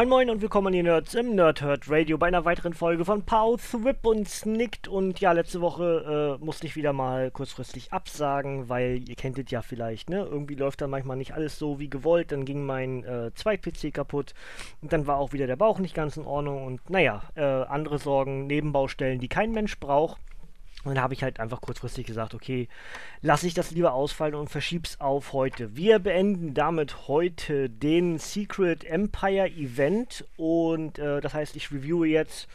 Moin Moin und willkommen an die Nerds im Nerdhurt Radio bei einer weiteren Folge von Pow, Thwip und Snicked. Und ja, letzte Woche äh, musste ich wieder mal kurzfristig absagen, weil ihr kennt es ja vielleicht, ne? Irgendwie läuft dann manchmal nicht alles so wie gewollt. Dann ging mein äh, Zweit-PC kaputt und dann war auch wieder der Bauch nicht ganz in Ordnung. Und naja, äh, andere Sorgen, Nebenbaustellen, die kein Mensch braucht. Und dann habe ich halt einfach kurzfristig gesagt, okay, lasse ich das lieber ausfallen und verschieb's auf heute. Wir beenden damit heute den Secret Empire Event und äh, das heißt, ich reviewe jetzt,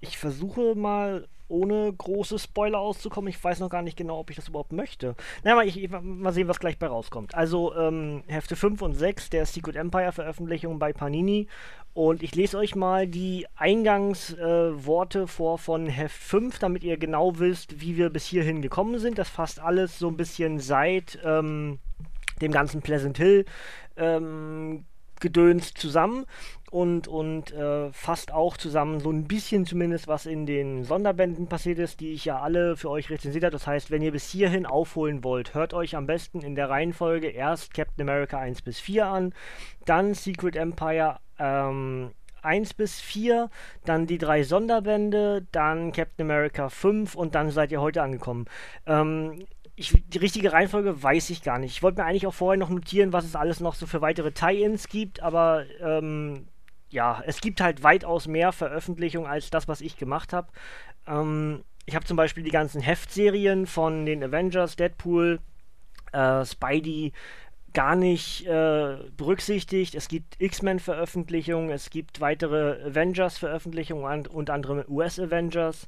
ich versuche mal ohne große Spoiler auszukommen. Ich weiß noch gar nicht genau, ob ich das überhaupt möchte. Na, mal, ich, mal sehen, was gleich bei rauskommt. Also ähm, Hefte 5 und 6 der Secret Empire Veröffentlichung bei Panini. Und ich lese euch mal die Eingangsworte äh, vor von Heft 5, damit ihr genau wisst, wie wir bis hierhin gekommen sind. Das fasst alles so ein bisschen seit ähm, dem ganzen Pleasant Hill ähm, Gedöns zusammen und, und äh, fasst auch zusammen so ein bisschen zumindest, was in den Sonderbänden passiert ist, die ich ja alle für euch rezensiert habe. Das heißt, wenn ihr bis hierhin aufholen wollt, hört euch am besten in der Reihenfolge erst Captain America 1 bis 4 an, dann Secret Empire ähm, 1 bis 4, dann die drei Sonderbände, dann Captain America 5 und dann seid ihr heute angekommen. Ähm, ich, die richtige Reihenfolge weiß ich gar nicht. Ich wollte mir eigentlich auch vorher noch notieren, was es alles noch so für weitere Tie-Ins gibt, aber ähm, ja, es gibt halt weitaus mehr Veröffentlichungen als das, was ich gemacht habe. Ähm, ich habe zum Beispiel die ganzen Heftserien von den Avengers, Deadpool, äh, Spidey gar nicht äh, berücksichtigt. Es gibt X-Men-Veröffentlichungen, es gibt weitere Avengers-Veröffentlichungen und andere US-Avengers.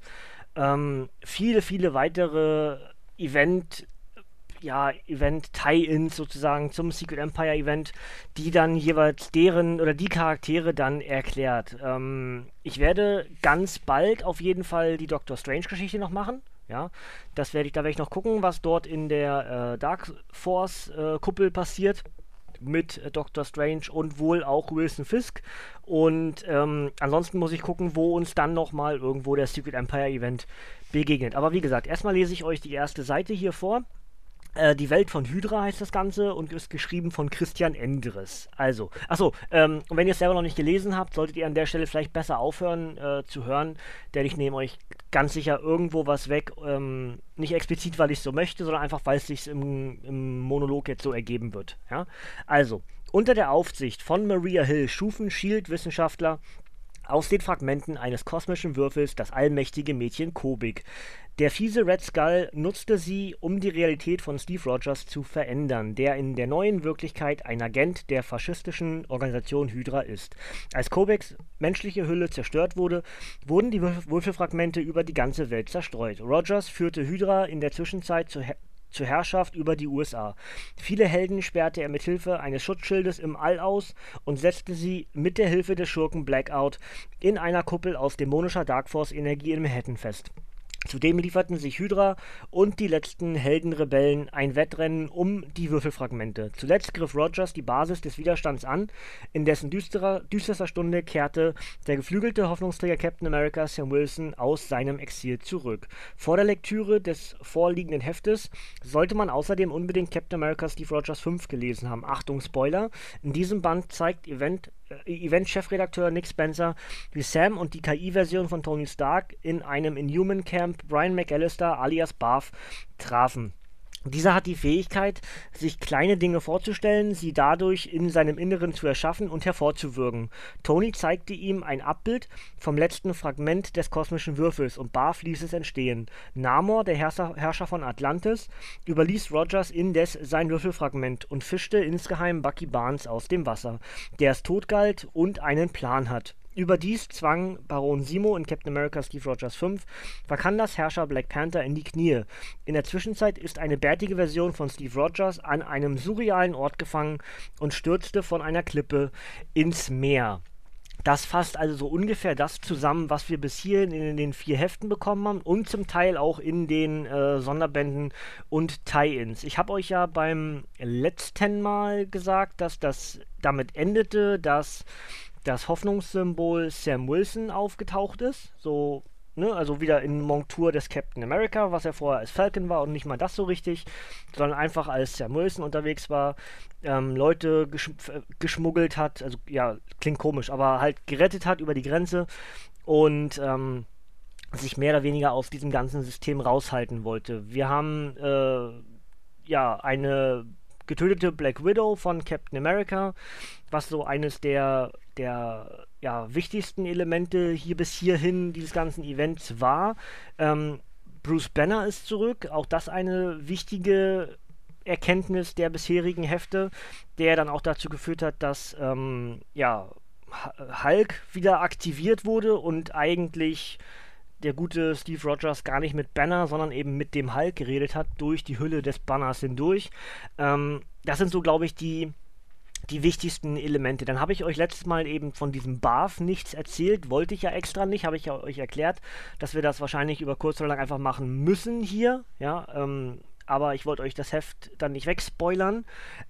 Ähm, viele, viele weitere Event- ja, Event-Tie-Ins sozusagen zum Secret Empire Event, die dann jeweils deren oder die Charaktere dann erklärt. Ähm, ich werde ganz bald auf jeden Fall die Doctor Strange-Geschichte noch machen. Ja, das werde ich, da werde ich noch gucken, was dort in der äh, Dark Force-Kuppel äh, passiert mit äh, Doctor Strange und wohl auch Wilson Fisk. Und ähm, ansonsten muss ich gucken, wo uns dann nochmal irgendwo der Secret Empire Event begegnet. Aber wie gesagt, erstmal lese ich euch die erste Seite hier vor. Äh, die Welt von Hydra heißt das Ganze und ist geschrieben von Christian Endres. Also, achso, ähm, wenn ihr es selber noch nicht gelesen habt, solltet ihr an der Stelle vielleicht besser aufhören äh, zu hören, denn ich nehme euch ganz sicher irgendwo was weg. Ähm, nicht explizit, weil ich es so möchte, sondern einfach, weil es sich im, im Monolog jetzt so ergeben wird. Ja? Also, unter der Aufsicht von Maria Hill schufen Shield-Wissenschaftler aus den Fragmenten eines kosmischen Würfels das allmächtige Mädchen Kobik. Der fiese Red Skull nutzte sie, um die Realität von Steve Rogers zu verändern, der in der neuen Wirklichkeit ein Agent der faschistischen Organisation Hydra ist. Als Kobiks menschliche Hülle zerstört wurde, wurden die Würfelfragmente über die ganze Welt zerstreut. Rogers führte Hydra in der Zwischenzeit zur, zur Herrschaft über die USA. Viele Helden sperrte er mit Hilfe eines Schutzschildes im All aus und setzte sie mit der Hilfe des Schurken Blackout in einer Kuppel aus dämonischer Darkforce-Energie in Manhattan fest. Zudem lieferten sich Hydra und die letzten Heldenrebellen ein Wettrennen um die Würfelfragmente. Zuletzt griff Rogers die Basis des Widerstands an. In dessen düsterer, düsterster Stunde kehrte der geflügelte Hoffnungsträger Captain America Sam Wilson aus seinem Exil zurück. Vor der Lektüre des vorliegenden Heftes sollte man außerdem unbedingt Captain America Steve Rogers 5 gelesen haben. Achtung, Spoiler. In diesem Band zeigt Event Event-Chefredakteur Nick Spencer, wie Sam und die KI-Version von Tony Stark in einem Inhuman Camp Brian McAllister alias Barf trafen. Dieser hat die Fähigkeit, sich kleine Dinge vorzustellen, sie dadurch in seinem Inneren zu erschaffen und hervorzuwirken. Tony zeigte ihm ein Abbild vom letzten Fragment des kosmischen Würfels und Barf ließ es entstehen. Namor, der Herrscher, von Atlantis, überließ Rogers indes sein Würfelfragment und fischte insgeheim Bucky Barnes aus dem Wasser, der es tot galt und einen Plan hat. Überdies zwang Baron Simo in Captain America Steve Rogers 5 Wakandas Herrscher Black Panther in die Knie. In der Zwischenzeit ist eine bärtige Version von Steve Rogers an einem surrealen Ort gefangen und stürzte von einer Klippe ins Meer. Das fasst also so ungefähr das zusammen, was wir bis hierhin in den vier Heften bekommen haben und zum Teil auch in den äh, Sonderbänden und Tie-Ins. Ich habe euch ja beim letzten Mal gesagt, dass das damit endete, dass das Hoffnungssymbol Sam Wilson aufgetaucht ist. So, ne, also wieder in Montur des Captain America, was er vorher als Falcon war und nicht mal das so richtig, sondern einfach als Sam Wilson unterwegs war, ähm, Leute gesch geschmuggelt hat, also ja, klingt komisch, aber halt gerettet hat über die Grenze und ähm, sich mehr oder weniger aus diesem ganzen System raushalten wollte. Wir haben äh, ja eine getötete Black Widow von Captain America, was so eines der, der ja, wichtigsten Elemente hier bis hierhin dieses ganzen Events war. Ähm, Bruce Banner ist zurück, auch das eine wichtige Erkenntnis der bisherigen Hefte, der dann auch dazu geführt hat, dass ähm, ja, Hulk wieder aktiviert wurde und eigentlich der gute Steve Rogers gar nicht mit Banner, sondern eben mit dem Hulk geredet hat, durch die Hülle des Banners hindurch. Ähm, das sind so, glaube ich, die, die wichtigsten Elemente. Dann habe ich euch letztes Mal eben von diesem BAF nichts erzählt, wollte ich ja extra nicht, habe ich ja euch erklärt, dass wir das wahrscheinlich über kurz oder lang einfach machen müssen hier, ja, ähm, aber ich wollte euch das Heft dann nicht wegspoilern.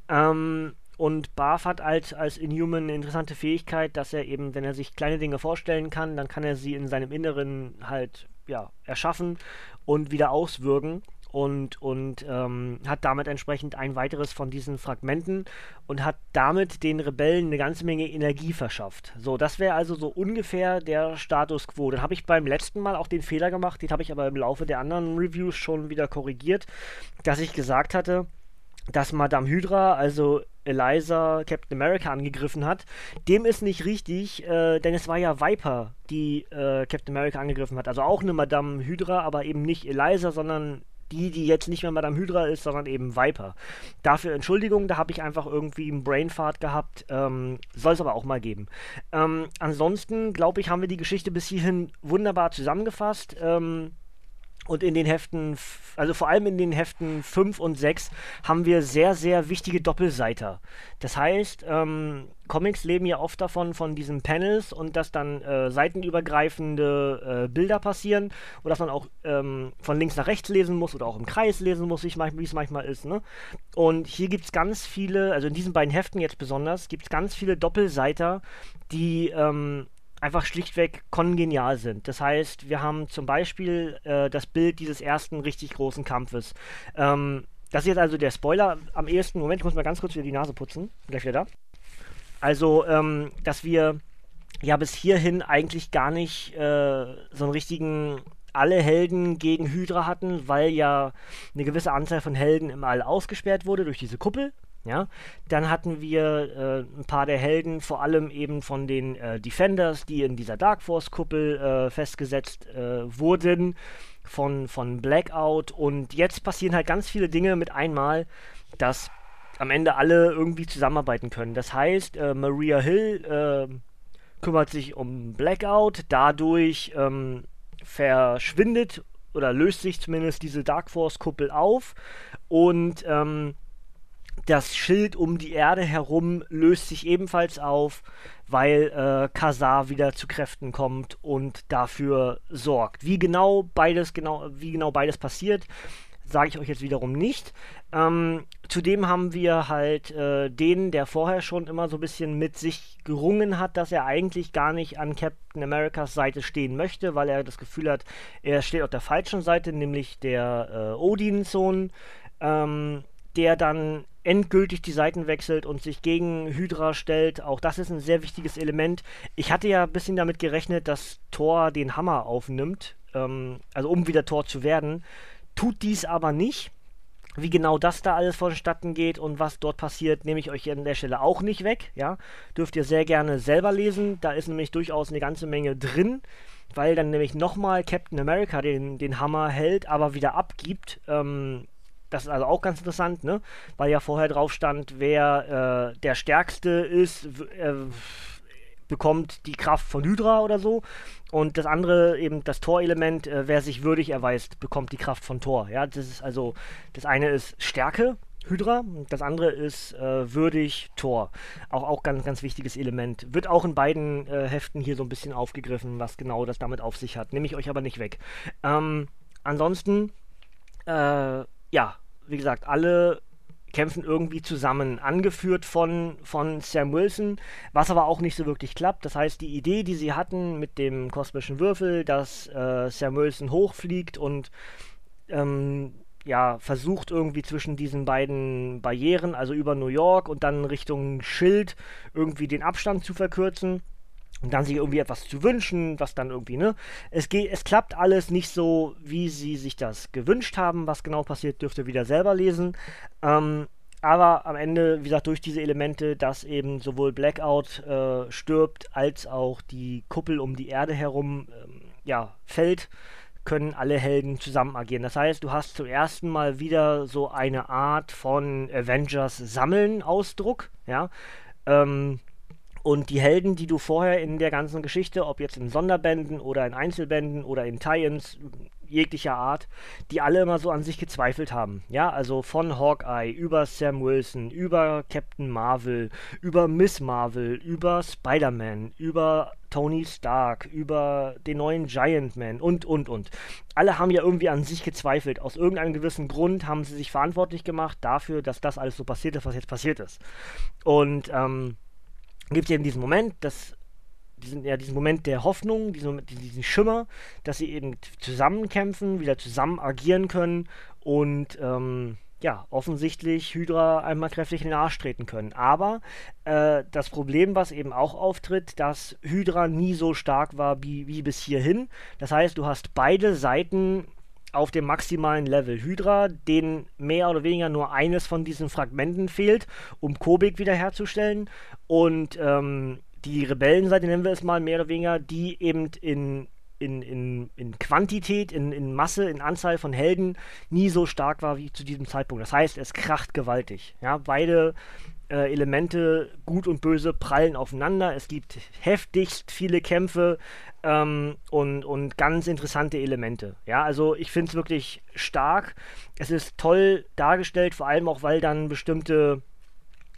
Ähm, und Barf hat als, als Inhuman eine interessante Fähigkeit, dass er eben, wenn er sich kleine Dinge vorstellen kann, dann kann er sie in seinem Inneren halt ja, erschaffen und wieder auswirken und, und ähm, hat damit entsprechend ein weiteres von diesen Fragmenten und hat damit den Rebellen eine ganze Menge Energie verschafft. So, das wäre also so ungefähr der Status quo. Dann habe ich beim letzten Mal auch den Fehler gemacht, den habe ich aber im Laufe der anderen Reviews schon wieder korrigiert, dass ich gesagt hatte, dass Madame Hydra, also Eliza Captain America angegriffen hat. Dem ist nicht richtig, äh, denn es war ja Viper, die äh, Captain America angegriffen hat. Also auch eine Madame Hydra, aber eben nicht Eliza, sondern die, die jetzt nicht mehr Madame Hydra ist, sondern eben Viper. Dafür Entschuldigung, da habe ich einfach irgendwie einen Brainfart gehabt. Ähm, Soll es aber auch mal geben. Ähm, ansonsten, glaube ich, haben wir die Geschichte bis hierhin wunderbar zusammengefasst. Ähm, und in den Heften, also vor allem in den Heften 5 und 6, haben wir sehr, sehr wichtige Doppelseiter. Das heißt, ähm, Comics leben ja oft davon, von diesen Panels und dass dann äh, seitenübergreifende äh, Bilder passieren oder dass man auch ähm, von links nach rechts lesen muss oder auch im Kreis lesen muss, wie es manchmal ist. Ne? Und hier gibt es ganz viele, also in diesen beiden Heften jetzt besonders, gibt es ganz viele Doppelseiter, die ähm, einfach schlichtweg kongenial sind. Das heißt, wir haben zum Beispiel äh, das Bild dieses ersten richtig großen Kampfes. Ähm, das ist jetzt also der Spoiler am ehesten. Moment, ich muss mal ganz kurz wieder die Nase putzen. Bin gleich wieder da. Also, ähm, dass wir ja bis hierhin eigentlich gar nicht äh, so einen richtigen alle Helden gegen Hydra hatten, weil ja eine gewisse Anzahl von Helden im All ausgesperrt wurde durch diese Kuppel. Ja, dann hatten wir äh, ein paar der Helden, vor allem eben von den äh, Defenders, die in dieser Dark Force-Kuppel äh, festgesetzt äh, wurden, von, von Blackout. Und jetzt passieren halt ganz viele Dinge mit einmal, dass am Ende alle irgendwie zusammenarbeiten können. Das heißt, äh, Maria Hill äh, kümmert sich um Blackout, dadurch ähm, verschwindet oder löst sich zumindest diese Dark Force-Kuppel auf und ähm, das Schild um die Erde herum löst sich ebenfalls auf, weil äh, Kazar wieder zu Kräften kommt und dafür sorgt. Wie genau beides genau, wie genau beides passiert, sage ich euch jetzt wiederum nicht. Ähm, zudem haben wir halt äh, den, der vorher schon immer so ein bisschen mit sich gerungen hat, dass er eigentlich gar nicht an Captain Americas Seite stehen möchte, weil er das Gefühl hat, er steht auf der falschen Seite, nämlich der äh, Odin-Sohn. Ähm, der dann endgültig die Seiten wechselt und sich gegen Hydra stellt. Auch das ist ein sehr wichtiges Element. Ich hatte ja ein bisschen damit gerechnet, dass Thor den Hammer aufnimmt, ähm, also um wieder Thor zu werden. Tut dies aber nicht. Wie genau das da alles vonstatten geht und was dort passiert, nehme ich euch an der Stelle auch nicht weg. Ja, dürft ihr sehr gerne selber lesen. Da ist nämlich durchaus eine ganze Menge drin, weil dann nämlich nochmal Captain America den, den Hammer hält, aber wieder abgibt. Ähm, das ist also auch ganz interessant, ne? Weil ja vorher drauf stand, wer äh, der Stärkste ist, äh, bekommt die Kraft von Hydra oder so. Und das andere, eben das Tor-Element, äh, wer sich würdig erweist, bekommt die Kraft von Tor. Ja, das ist also, das eine ist Stärke, Hydra, das andere ist äh, würdig Tor. Auch, auch ganz, ganz wichtiges Element. Wird auch in beiden äh, Heften hier so ein bisschen aufgegriffen, was genau das damit auf sich hat. Nehme ich euch aber nicht weg. Ähm, ansonsten, äh, ja, wie gesagt, alle kämpfen irgendwie zusammen, angeführt von, von Sam Wilson, was aber auch nicht so wirklich klappt. Das heißt, die Idee, die sie hatten mit dem kosmischen Würfel, dass äh, Sam Wilson hochfliegt und ähm, ja, versucht irgendwie zwischen diesen beiden Barrieren, also über New York und dann Richtung Schild, irgendwie den Abstand zu verkürzen und dann sich irgendwie etwas zu wünschen, was dann irgendwie, ne? Es geht, es klappt alles nicht so, wie sie sich das gewünscht haben. Was genau passiert, dürft ihr wieder selber lesen. Ähm, aber am Ende, wie gesagt, durch diese Elemente, dass eben sowohl Blackout äh, stirbt, als auch die Kuppel um die Erde herum, ähm, ja, fällt, können alle Helden zusammen agieren. Das heißt, du hast zum ersten Mal wieder so eine Art von Avengers Sammeln Ausdruck, ja. Ähm, und die Helden, die du vorher in der ganzen Geschichte, ob jetzt in Sonderbänden oder in Einzelbänden oder in Tie-ins jeglicher Art, die alle immer so an sich gezweifelt haben. Ja, also von Hawkeye über Sam Wilson, über Captain Marvel, über Miss Marvel, über Spider-Man, über Tony Stark, über den neuen Giant Man und, und, und. Alle haben ja irgendwie an sich gezweifelt. Aus irgendeinem gewissen Grund haben sie sich verantwortlich gemacht dafür, dass das alles so passiert ist, was jetzt passiert ist. Und, ähm, gibt es eben diesen Moment, dass diesen, ja, diesen Moment der Hoffnung, diesen, diesen Schimmer, dass sie eben zusammenkämpfen, wieder zusammen agieren können und ähm, ja, offensichtlich Hydra einmal kräftig in den Arsch treten können. Aber äh, das Problem, was eben auch auftritt, dass Hydra nie so stark war wie, wie bis hierhin. Das heißt, du hast beide Seiten auf dem maximalen Level. Hydra, denen mehr oder weniger nur eines von diesen Fragmenten fehlt, um Kobik wiederherzustellen. Und ähm, die Rebellenseite, nennen wir es mal mehr oder weniger, die eben in, in, in, in Quantität, in, in Masse, in Anzahl von Helden nie so stark war wie zu diesem Zeitpunkt. Das heißt, es kracht gewaltig. Ja, beide äh, Elemente, gut und böse, prallen aufeinander. Es gibt heftigst viele Kämpfe ähm, und, und ganz interessante Elemente. Ja, also ich finde es wirklich stark. Es ist toll dargestellt, vor allem auch, weil dann bestimmte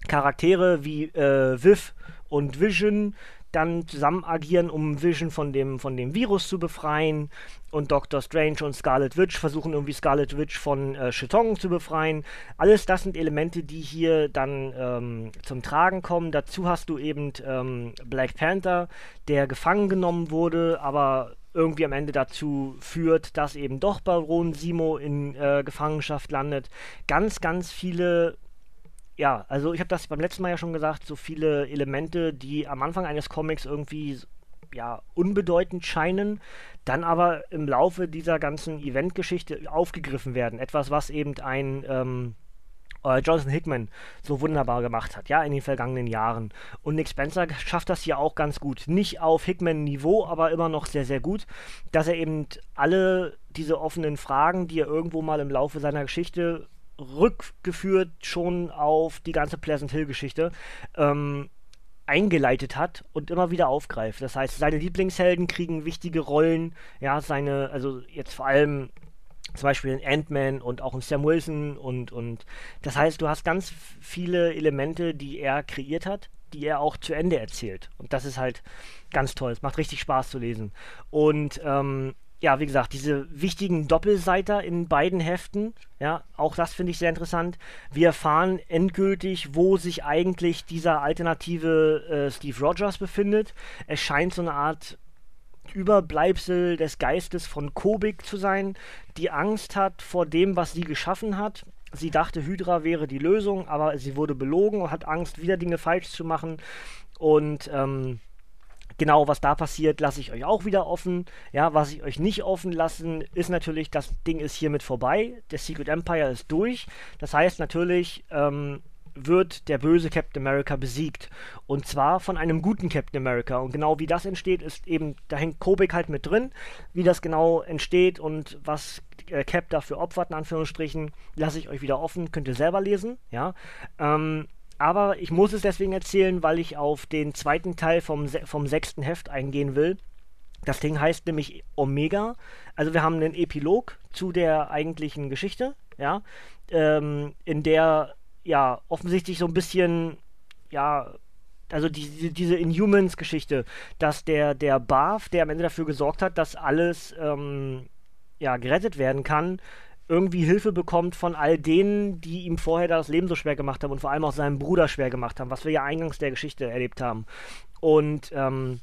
Charaktere wie äh, Viv und Vision dann zusammen agieren, um Vision von dem, von dem Virus zu befreien. Und Doctor Strange und Scarlet Witch versuchen irgendwie Scarlet Witch von äh, Shetong zu befreien. Alles das sind Elemente, die hier dann ähm, zum Tragen kommen. Dazu hast du eben ähm, Black Panther, der gefangen genommen wurde, aber irgendwie am Ende dazu führt, dass eben doch Baron Simo in äh, Gefangenschaft landet. Ganz, ganz viele ja, also ich habe das beim letzten Mal ja schon gesagt, so viele Elemente, die am Anfang eines Comics irgendwie ja, unbedeutend scheinen, dann aber im Laufe dieser ganzen Eventgeschichte aufgegriffen werden. Etwas, was eben ein ähm, äh, Jonathan Hickman so wunderbar gemacht hat, ja, in den vergangenen Jahren. Und Nick Spencer schafft das hier auch ganz gut. Nicht auf Hickman-Niveau, aber immer noch sehr, sehr gut, dass er eben alle diese offenen Fragen, die er irgendwo mal im Laufe seiner Geschichte rückgeführt schon auf die ganze Pleasant Hill-Geschichte, ähm, eingeleitet hat und immer wieder aufgreift. Das heißt, seine Lieblingshelden kriegen wichtige Rollen, ja, seine, also jetzt vor allem zum Beispiel in Ant-Man und auch in Sam Wilson und, und das heißt, du hast ganz viele Elemente, die er kreiert hat, die er auch zu Ende erzählt. Und das ist halt ganz toll. Es macht richtig Spaß zu lesen. Und ähm, ja, wie gesagt, diese wichtigen Doppelseiter in beiden Heften, ja, auch das finde ich sehr interessant. Wir erfahren endgültig, wo sich eigentlich dieser alternative äh, Steve Rogers befindet. Es scheint so eine Art Überbleibsel des Geistes von Kobik zu sein, die Angst hat vor dem, was sie geschaffen hat. Sie dachte, Hydra wäre die Lösung, aber sie wurde belogen und hat Angst, wieder Dinge falsch zu machen. Und ähm, Genau, was da passiert, lasse ich euch auch wieder offen. Ja, was ich euch nicht offen lassen, ist natürlich, das Ding ist hiermit vorbei. Der Secret Empire ist durch. Das heißt natürlich, ähm, wird der böse Captain America besiegt. Und zwar von einem guten Captain America. Und genau wie das entsteht, ist eben, da hängt Kobik halt mit drin. Wie das genau entsteht und was äh, Cap dafür opfert, in Anführungsstrichen, lasse ich euch wieder offen. Könnt ihr selber lesen. Ja. Ähm, aber ich muss es deswegen erzählen, weil ich auf den zweiten Teil vom, vom sechsten Heft eingehen will. Das Ding heißt nämlich Omega. Also wir haben einen Epilog zu der eigentlichen Geschichte, ja, ähm, in der ja offensichtlich so ein bisschen, ja, also die, diese Inhumans-Geschichte, dass der, der Barf, der am Ende dafür gesorgt hat, dass alles ähm, ja, gerettet werden kann, irgendwie Hilfe bekommt von all denen, die ihm vorher das Leben so schwer gemacht haben und vor allem auch seinem Bruder schwer gemacht haben, was wir ja eingangs der Geschichte erlebt haben. Und ähm,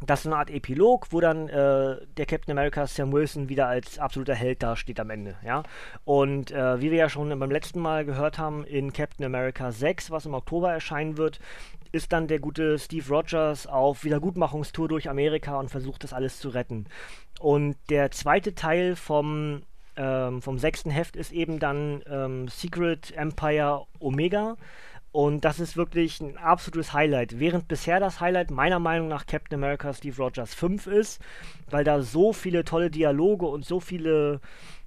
das ist eine Art Epilog, wo dann äh, der Captain America Sam Wilson wieder als absoluter Held dasteht am Ende, ja. Und äh, wie wir ja schon beim letzten Mal gehört haben, in Captain America 6, was im Oktober erscheinen wird, ist dann der gute Steve Rogers auf Wiedergutmachungstour durch Amerika und versucht das alles zu retten. Und der zweite Teil vom, ähm, vom sechsten Heft ist eben dann ähm, Secret Empire Omega. Und das ist wirklich ein absolutes Highlight. Während bisher das Highlight meiner Meinung nach Captain America Steve Rogers 5 ist, weil da so viele tolle Dialoge und so viele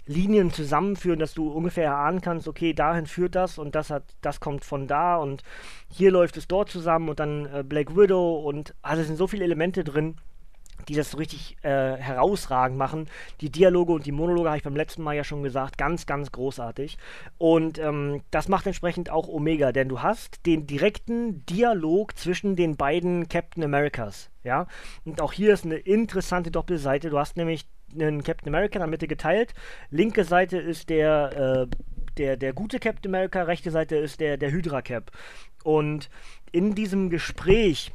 Linien zusammenführen, dass du ungefähr erahnen kannst, okay, dahin führt das und das hat, das kommt von da und hier läuft es dort zusammen und dann äh, Black Widow und also es sind so viele Elemente drin, die das so richtig äh, herausragend machen. Die Dialoge und die Monologe habe ich beim letzten Mal ja schon gesagt, ganz, ganz großartig. Und ähm, das macht entsprechend auch Omega, denn du hast den direkten Dialog zwischen den beiden Captain Americas. Ja, und auch hier ist eine interessante Doppelseite. Du hast nämlich einen Captain America in der Mitte geteilt. Linke Seite ist der, äh, der, der gute Captain America, rechte Seite ist der, der Hydra Cap. Und in diesem Gespräch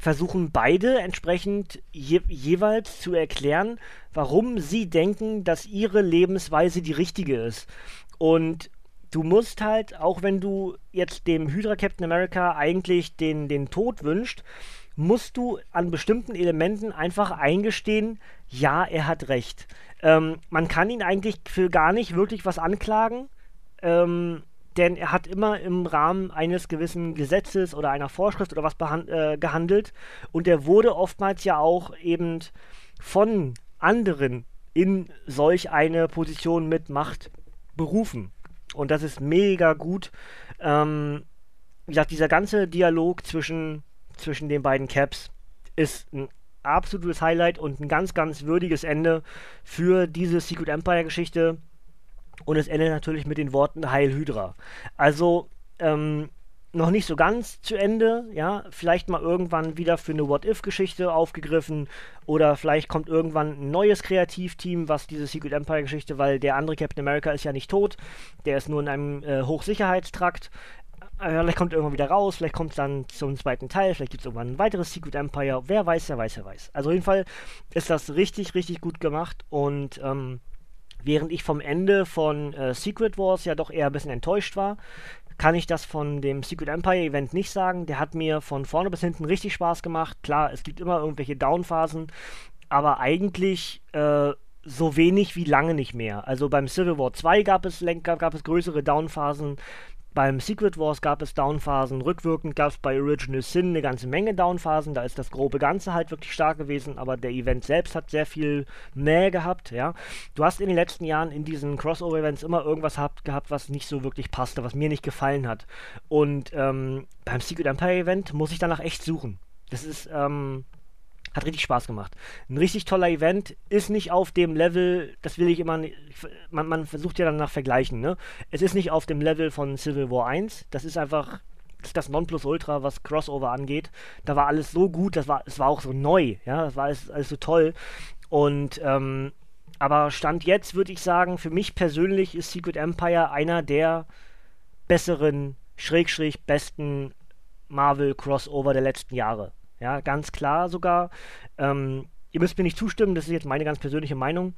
versuchen beide entsprechend je, jeweils zu erklären, warum sie denken, dass ihre Lebensweise die richtige ist. Und du musst halt, auch wenn du jetzt dem Hydra Captain America eigentlich den, den Tod wünscht, musst du an bestimmten Elementen einfach eingestehen, ja, er hat recht. Ähm, man kann ihn eigentlich für gar nicht wirklich was anklagen. Ähm, denn er hat immer im Rahmen eines gewissen Gesetzes oder einer Vorschrift oder was äh, gehandelt und er wurde oftmals ja auch eben von anderen in solch eine Position mit Macht berufen. Und das ist mega gut. Ähm, wie gesagt, dieser ganze Dialog zwischen, zwischen den beiden Caps ist ein absolutes Highlight und ein ganz, ganz würdiges Ende für diese Secret Empire Geschichte und es endet natürlich mit den Worten Heil Hydra. Also, ähm, noch nicht so ganz zu Ende, ja, vielleicht mal irgendwann wieder für eine What-If-Geschichte aufgegriffen oder vielleicht kommt irgendwann ein neues Kreativteam, was diese Secret Empire-Geschichte, weil der andere Captain America ist ja nicht tot, der ist nur in einem äh, Hochsicherheitstrakt. Äh, vielleicht kommt er irgendwann wieder raus, vielleicht kommt es dann zum zweiten Teil, vielleicht gibt es irgendwann ein weiteres Secret Empire, wer weiß, wer weiß, wer weiß. Also auf jeden Fall ist das richtig, richtig gut gemacht und ähm, Während ich vom Ende von äh, Secret Wars ja doch eher ein bisschen enttäuscht war, kann ich das von dem Secret Empire Event nicht sagen. Der hat mir von vorne bis hinten richtig Spaß gemacht. Klar, es gibt immer irgendwelche Downphasen, aber eigentlich äh, so wenig wie lange nicht mehr. Also beim Civil War 2 gab es, gab, gab es größere Downphasen. Beim Secret Wars gab es Downphasen, rückwirkend gab es bei Original Sin eine ganze Menge Downphasen, da ist das grobe Ganze halt wirklich stark gewesen, aber der Event selbst hat sehr viel mehr gehabt, ja. Du hast in den letzten Jahren in diesen Crossover-Events immer irgendwas habt, gehabt, was nicht so wirklich passte, was mir nicht gefallen hat. Und ähm, beim Secret Empire Event muss ich danach echt suchen. Das ist, ähm, hat richtig Spaß gemacht. Ein richtig toller Event, ist nicht auf dem Level, das will ich immer, man, man versucht ja dann nach Vergleichen, ne? Es ist nicht auf dem Level von Civil War 1, das ist einfach das, das Nonplusultra, was Crossover angeht. Da war alles so gut, das war, es war auch so neu, ja, das war alles, alles so toll. Und, ähm, aber Stand jetzt würde ich sagen, für mich persönlich ist Secret Empire einer der besseren, schräg, schräg besten Marvel Crossover der letzten Jahre. Ja, ganz klar sogar. Ähm, ihr müsst mir nicht zustimmen, das ist jetzt meine ganz persönliche Meinung.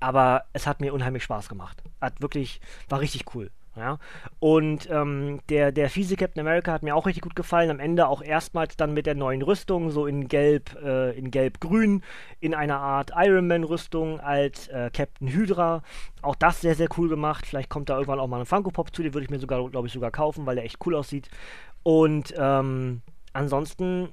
Aber es hat mir unheimlich Spaß gemacht. Hat wirklich, war richtig cool. Ja. Und ähm, der, der fiese Captain America hat mir auch richtig gut gefallen. Am Ende auch erstmals dann mit der neuen Rüstung, so in Gelb, äh, in Gelb-Grün, in einer Art Iron Man-Rüstung als äh, Captain Hydra. Auch das sehr, sehr cool gemacht. Vielleicht kommt da irgendwann auch mal ein Funko Pop zu, den würde ich mir sogar, glaube ich, sogar kaufen, weil der echt cool aussieht. Und ähm, ansonsten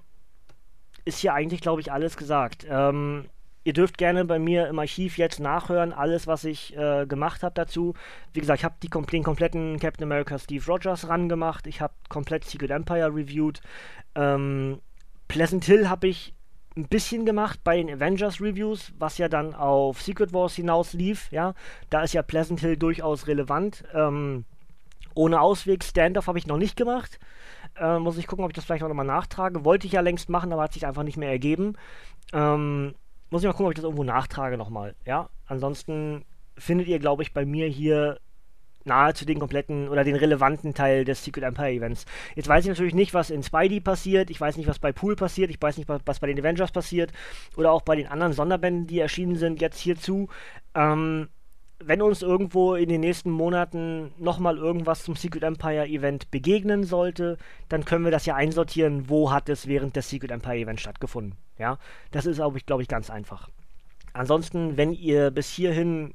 ist hier eigentlich, glaube ich, alles gesagt. Ähm, ihr dürft gerne bei mir im Archiv jetzt nachhören, alles, was ich äh, gemacht habe dazu. Wie gesagt, ich habe kom den kompletten Captain America Steve Rogers ran gemacht. Ich habe komplett Secret Empire reviewed. Ähm, Pleasant Hill habe ich ein bisschen gemacht bei den Avengers Reviews, was ja dann auf Secret Wars hinaus lief. Ja, da ist ja Pleasant Hill durchaus relevant. Ähm, ohne Ausweg Standoff habe ich noch nicht gemacht. Äh, muss ich gucken, ob ich das vielleicht auch nochmal nachtrage. Wollte ich ja längst machen, aber hat sich einfach nicht mehr ergeben. Ähm, muss ich mal gucken, ob ich das irgendwo nachtrage nochmal. Ja, ansonsten findet ihr, glaube ich, bei mir hier nahezu den kompletten oder den relevanten Teil des Secret Empire Events. Jetzt weiß ich natürlich nicht, was in Spidey passiert, ich weiß nicht, was bei Pool passiert, ich weiß nicht, was bei den Avengers passiert oder auch bei den anderen Sonderbänden, die erschienen sind, jetzt hierzu. Ähm, wenn uns irgendwo in den nächsten Monaten nochmal irgendwas zum Secret Empire Event begegnen sollte, dann können wir das ja einsortieren, wo hat es während des Secret Empire Events stattgefunden. Ja, das ist, glaube ich, glaube ich, ganz einfach. Ansonsten, wenn ihr bis hierhin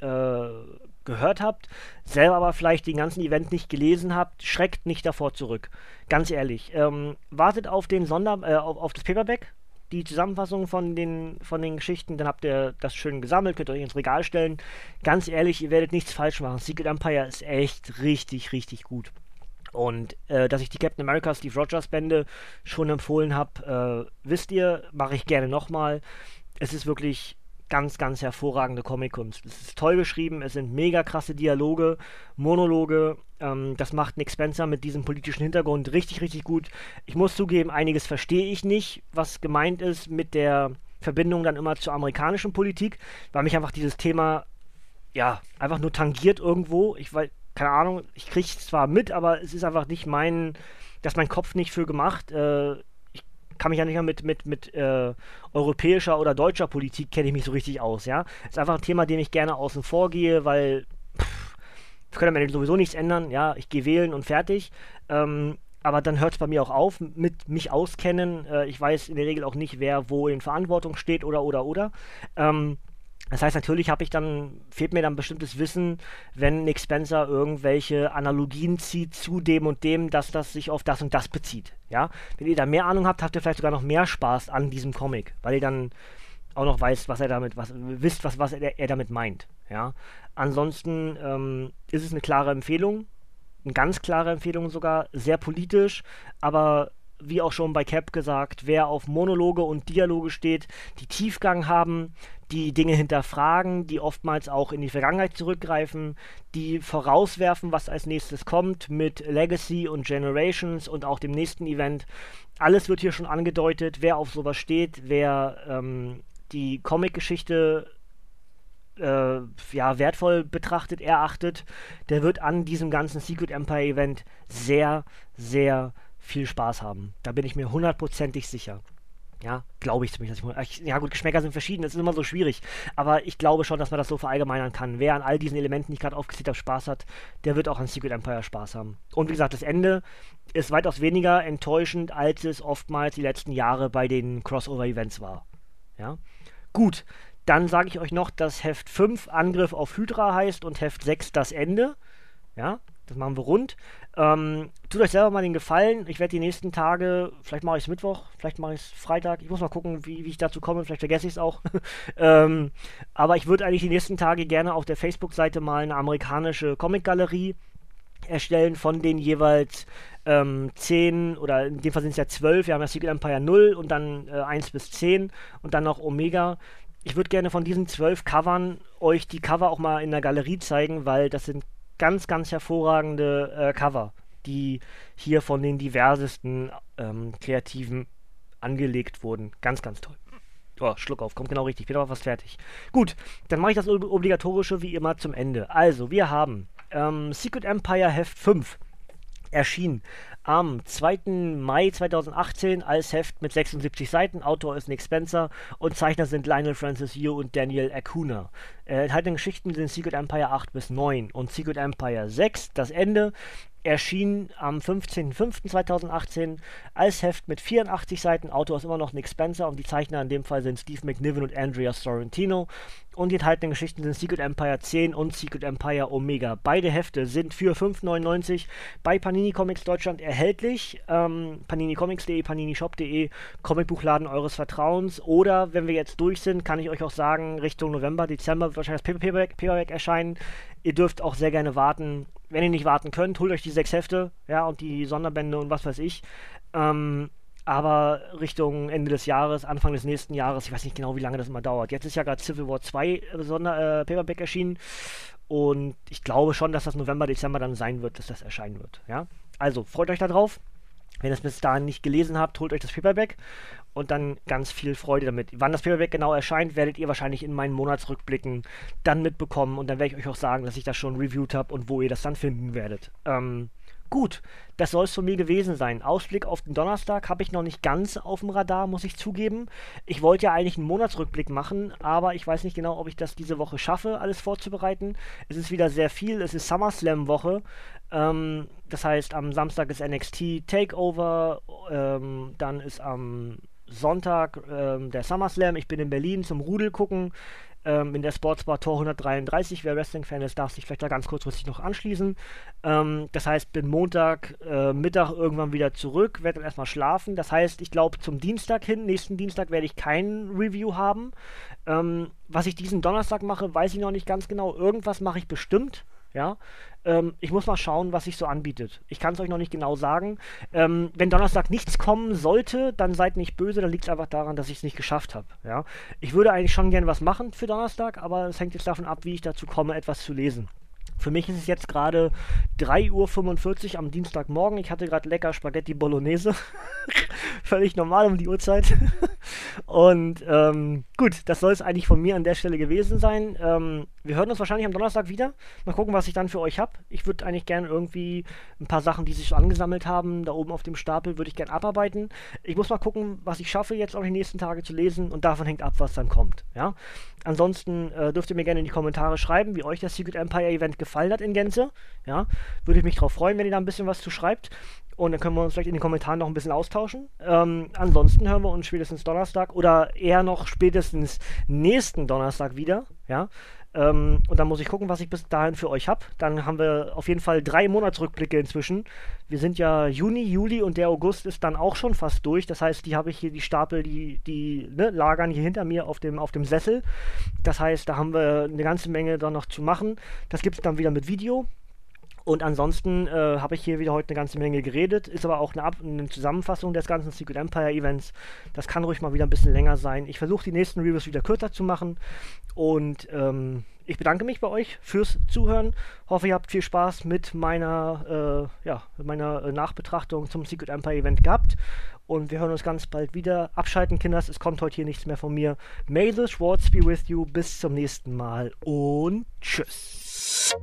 äh, gehört habt, selber aber vielleicht den ganzen Event nicht gelesen habt, schreckt nicht davor zurück. Ganz ehrlich. Ähm, wartet auf den Sonder, äh, auf, auf das Paperback, die Zusammenfassung von den, von den Geschichten, dann habt ihr das schön gesammelt, könnt ihr euch ins Regal stellen. Ganz ehrlich, ihr werdet nichts falsch machen. Secret Empire ist echt richtig, richtig gut. Und äh, dass ich die Captain America Steve Rogers Bände schon empfohlen habe, äh, wisst ihr, mache ich gerne nochmal. Es ist wirklich ganz, ganz hervorragende Comic-Kunst. Es ist toll geschrieben, es sind mega krasse Dialoge, Monologe. Ähm, das macht Nick Spencer mit diesem politischen Hintergrund richtig, richtig gut. Ich muss zugeben, einiges verstehe ich nicht, was gemeint ist mit der Verbindung dann immer zur amerikanischen Politik, weil mich einfach dieses Thema ja einfach nur tangiert irgendwo. Ich weiß, keine Ahnung, ich kriege es zwar mit, aber es ist einfach nicht mein, dass mein Kopf nicht für gemacht. Äh, kann mich ja nicht mehr mit, mit, mit äh, europäischer oder deutscher Politik kenne ich mich so richtig aus, ja. Ist einfach ein Thema, dem ich gerne außen vor gehe, weil pff, können am Ende sowieso nichts ändern, ja, ich gehe wählen und fertig. Ähm, aber dann hört es bei mir auch auf mit mich auskennen. Äh, ich weiß in der Regel auch nicht, wer wo in Verantwortung steht oder oder oder. Ähm, das heißt, natürlich habe ich dann, fehlt mir dann bestimmtes Wissen, wenn Nick Spencer irgendwelche Analogien zieht zu dem und dem, dass das sich auf das und das bezieht. Ja? Wenn ihr da mehr Ahnung habt, habt ihr vielleicht sogar noch mehr Spaß an diesem Comic, weil ihr dann auch noch weiß, was er damit, was, wisst, was, was er, er damit meint. Ja? Ansonsten ähm, ist es eine klare Empfehlung, eine ganz klare Empfehlung sogar, sehr politisch, aber wie auch schon bei Cap gesagt, wer auf Monologe und Dialoge steht, die Tiefgang haben, die Dinge hinterfragen, die oftmals auch in die Vergangenheit zurückgreifen, die vorauswerfen, was als nächstes kommt mit Legacy und Generations und auch dem nächsten Event. Alles wird hier schon angedeutet, wer auf sowas steht, wer ähm, die Comic-Geschichte äh, ja, wertvoll betrachtet, erachtet, der wird an diesem ganzen Secret Empire Event sehr, sehr viel Spaß haben. Da bin ich mir hundertprozentig sicher. Ja, glaube ich zumindest. Ja gut, Geschmäcker sind verschieden, das ist immer so schwierig. Aber ich glaube schon, dass man das so verallgemeinern kann. Wer an all diesen Elementen, die ich gerade aufgezählt habe, Spaß hat, der wird auch an Secret Empire Spaß haben. Und wie gesagt, das Ende ist weitaus weniger enttäuschend, als es oftmals die letzten Jahre bei den Crossover-Events war. Ja, gut. Dann sage ich euch noch, dass Heft 5 Angriff auf Hydra heißt und Heft 6 das Ende. Ja, das machen wir rund. Ähm, tut euch selber mal den Gefallen. Ich werde die nächsten Tage, vielleicht mache ich es Mittwoch, vielleicht mache ich es Freitag. Ich muss mal gucken, wie, wie ich dazu komme. Vielleicht vergesse ich es auch. ähm, aber ich würde eigentlich die nächsten Tage gerne auf der Facebook-Seite mal eine amerikanische Comic-Galerie erstellen von den jeweils ähm, 10 oder in dem Fall sind es ja 12. Wir haben ja Secret Empire 0 und dann äh, 1 bis 10 und dann noch Omega. Ich würde gerne von diesen 12 Covern euch die Cover auch mal in der Galerie zeigen, weil das sind ganz, ganz hervorragende äh, Cover, die hier von den diversesten ähm, Kreativen angelegt wurden. Ganz, ganz toll. Oh, Schluck auf, kommt genau richtig. Bin aber fast fertig. Gut, dann mache ich das Obligatorische wie immer zum Ende. Also, wir haben ähm, Secret Empire Heft 5 erschienen am 2. Mai 2018 als Heft mit 76 Seiten. Autor ist Nick Spencer und Zeichner sind Lionel Francis Yu und Daniel Acuna. Äh, enthaltene Geschichten sind Secret Empire 8 bis 9 und Secret Empire 6, das Ende, erschien am 15.05.2018 als Heft mit 84 Seiten. Autor ist immer noch Nick Spencer und die Zeichner in dem Fall sind Steve McNiven und Andrea Sorrentino. Und die enthaltenen Geschichten sind Secret Empire 10 und Secret Empire Omega. Beide Hefte sind für 5,99 bei Panini Comics Deutschland erhältlich. Ähm, paninicomics.de, paninishop.de, Comicbuchladen eures Vertrauens. Oder, wenn wir jetzt durch sind, kann ich euch auch sagen, Richtung November, Dezember wird wahrscheinlich das Paperback, Paperback erscheinen. Ihr dürft auch sehr gerne warten wenn ihr nicht warten könnt, holt euch die sechs Hefte, ja, und die Sonderbände und was weiß ich. Ähm, aber Richtung Ende des Jahres, Anfang des nächsten Jahres, ich weiß nicht genau, wie lange das immer dauert. Jetzt ist ja gerade Civil War 2 äh, Sonder, äh, Paperback erschienen und ich glaube schon, dass das November, Dezember dann sein wird, dass das erscheinen wird. Ja? Also freut euch darauf. Wenn ihr es bis dahin nicht gelesen habt, holt euch das Paperback und dann ganz viel Freude damit. Wann das Paperback genau erscheint, werdet ihr wahrscheinlich in meinen Monatsrückblicken dann mitbekommen und dann werde ich euch auch sagen, dass ich das schon reviewed habe und wo ihr das dann finden werdet. Ähm, gut, das soll es von mir gewesen sein. Ausblick auf den Donnerstag habe ich noch nicht ganz auf dem Radar, muss ich zugeben. Ich wollte ja eigentlich einen Monatsrückblick machen, aber ich weiß nicht genau, ob ich das diese Woche schaffe, alles vorzubereiten. Es ist wieder sehr viel, es ist SummerSlam-Woche. Ähm, das heißt, am Samstag ist NXT Takeover, ähm, dann ist am Sonntag ähm, der SummerSlam. Ich bin in Berlin zum Rudel gucken. Ähm, in der Sportsbar Tor 133. Wer Wrestling-Fan ist, darf sich vielleicht da ganz kurzfristig noch anschließen. Ähm, das heißt, bin Montag äh, Mittag irgendwann wieder zurück, werde dann erstmal schlafen. Das heißt, ich glaube, zum Dienstag hin, nächsten Dienstag, werde ich kein Review haben. Ähm, was ich diesen Donnerstag mache, weiß ich noch nicht ganz genau. Irgendwas mache ich bestimmt. Ja, ähm, ich muss mal schauen, was sich so anbietet. Ich kann es euch noch nicht genau sagen. Ähm, wenn Donnerstag nichts kommen sollte, dann seid nicht böse, dann liegt es einfach daran, dass ich es nicht geschafft habe. Ja? Ich würde eigentlich schon gerne was machen für Donnerstag, aber es hängt jetzt davon ab, wie ich dazu komme, etwas zu lesen. Für mich ist es jetzt gerade 3.45 Uhr am Dienstagmorgen. Ich hatte gerade lecker Spaghetti Bolognese. Völlig normal um die Uhrzeit. Und ähm, gut, das soll es eigentlich von mir an der Stelle gewesen sein. Ähm, wir hören uns wahrscheinlich am Donnerstag wieder. Mal gucken, was ich dann für euch habe. Ich würde eigentlich gerne irgendwie ein paar Sachen, die sich so angesammelt haben, da oben auf dem Stapel, würde ich gerne abarbeiten. Ich muss mal gucken, was ich schaffe, jetzt auch die nächsten Tage zu lesen. Und davon hängt ab, was dann kommt. Ja? Ansonsten äh, dürft ihr mir gerne in die Kommentare schreiben, wie euch das Secret Empire Event gefallen hat in Gänze. Ja? Würde ich mich darauf freuen, wenn ihr da ein bisschen was zu schreibt. Und dann können wir uns vielleicht in den Kommentaren noch ein bisschen austauschen. Ähm, ansonsten hören wir uns spätestens Donnerstag oder eher noch spätestens nächsten Donnerstag wieder. Ja. Ähm, und dann muss ich gucken, was ich bis dahin für euch habe. Dann haben wir auf jeden Fall drei Monatsrückblicke inzwischen. Wir sind ja Juni, Juli und der August ist dann auch schon fast durch. Das heißt, die habe ich hier, die Stapel, die, die ne, lagern hier hinter mir auf dem, auf dem Sessel. Das heißt, da haben wir eine ganze Menge dann noch zu machen. Das gibt es dann wieder mit Video. Und ansonsten äh, habe ich hier wieder heute eine ganze Menge geredet, ist aber auch eine, Ab eine Zusammenfassung des ganzen Secret Empire Events. Das kann ruhig mal wieder ein bisschen länger sein. Ich versuche die nächsten Reviews wieder kürzer zu machen und ähm, ich bedanke mich bei euch fürs Zuhören. Hoffe, ihr habt viel Spaß mit meiner, äh, ja, meiner äh, Nachbetrachtung zum Secret Empire Event gehabt. Und wir hören uns ganz bald wieder. Abschalten, Kinders, es kommt heute hier nichts mehr von mir. May the Schwartz be with you. Bis zum nächsten Mal und tschüss.